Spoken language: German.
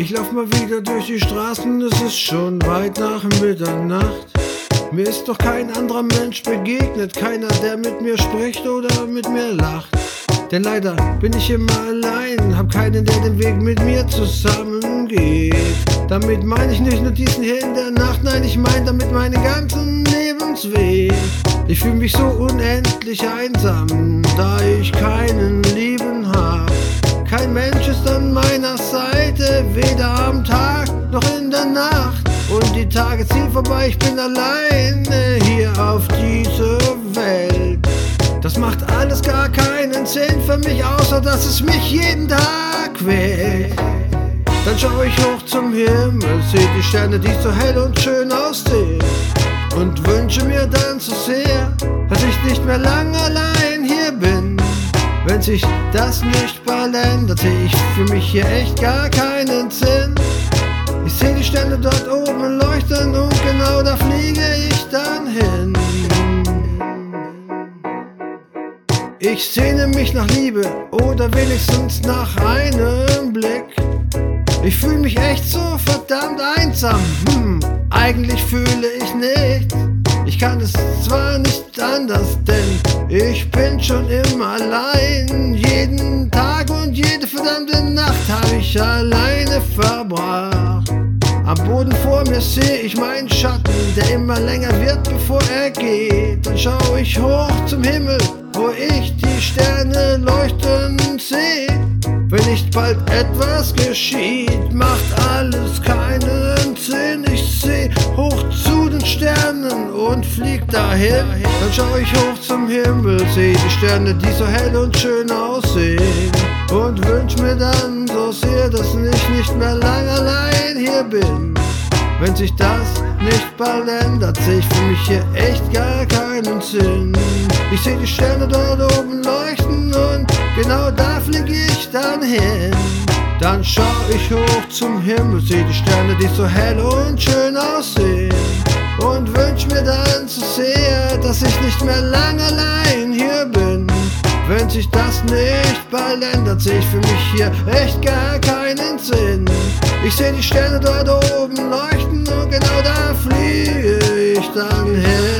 Ich lauf mal wieder durch die Straßen, es ist schon weit nach Mitternacht. Mir ist doch kein anderer Mensch begegnet, keiner, der mit mir spricht oder mit mir lacht. Denn leider bin ich immer allein, hab keinen, der den Weg mit mir zusammengeht. Damit meine ich nicht nur diesen hier in der Nacht, nein, ich meine damit meinen ganzen Lebensweg. Ich fühle mich so unendlich einsam, da ich keinen noch in der Nacht. Und die Tage ziehen vorbei, ich bin alleine hier auf dieser Welt. Das macht alles gar keinen Sinn für mich, außer dass es mich jeden Tag quält. Dann schau ich hoch zum Himmel, seh die Sterne, die so hell und schön aussehen. Und wünsche mir dann so sehr, dass ich nicht mehr lang allein hier bin. Wenn sich das nicht bald ändert, seh ich für mich hier echt gar keinen Sinn. Ich sehne mich nach Liebe oder wenigstens nach einem Blick. Ich fühle mich echt so verdammt einsam. Hm, eigentlich fühle ich nichts. Ich kann es zwar nicht anders, denn ich bin schon immer allein. Jeden Tag und jede verdammte Nacht habe ich alleine verbracht. Am Boden vor mir sehe ich meinen Schatten, der immer länger wird, bevor er geht. Dann schaue ich hoch zum Himmel, wo ich die Sterne leuchten sehe. Wenn nicht bald etwas geschieht, macht alles keinen Sinn. Ich sehe hoch zu den Sternen und flieg dahin. Dann schaue ich hoch zum Himmel, sehe die Sterne, die so hell und schön aussehen. Und wünsch mir dann so sehr, dass ich nicht mehr lang allein bin. Wenn sich das nicht bald ändert, sehe ich für mich hier echt gar keinen Sinn. Ich sehe die Sterne dort oben leuchten und genau da flieg ich dann hin. Dann schau ich hoch zum Himmel, sehe die Sterne, die so hell und schön aussehen. Und wünsch mir dann so sehr, dass ich nicht mehr lang allein hier bin. Wenn sich das nicht bald ändert, sehe ich für mich hier echt gar keinen Sinn. Ich sehe die Sterne dort oben leuchten und genau da fliege ich dann hin.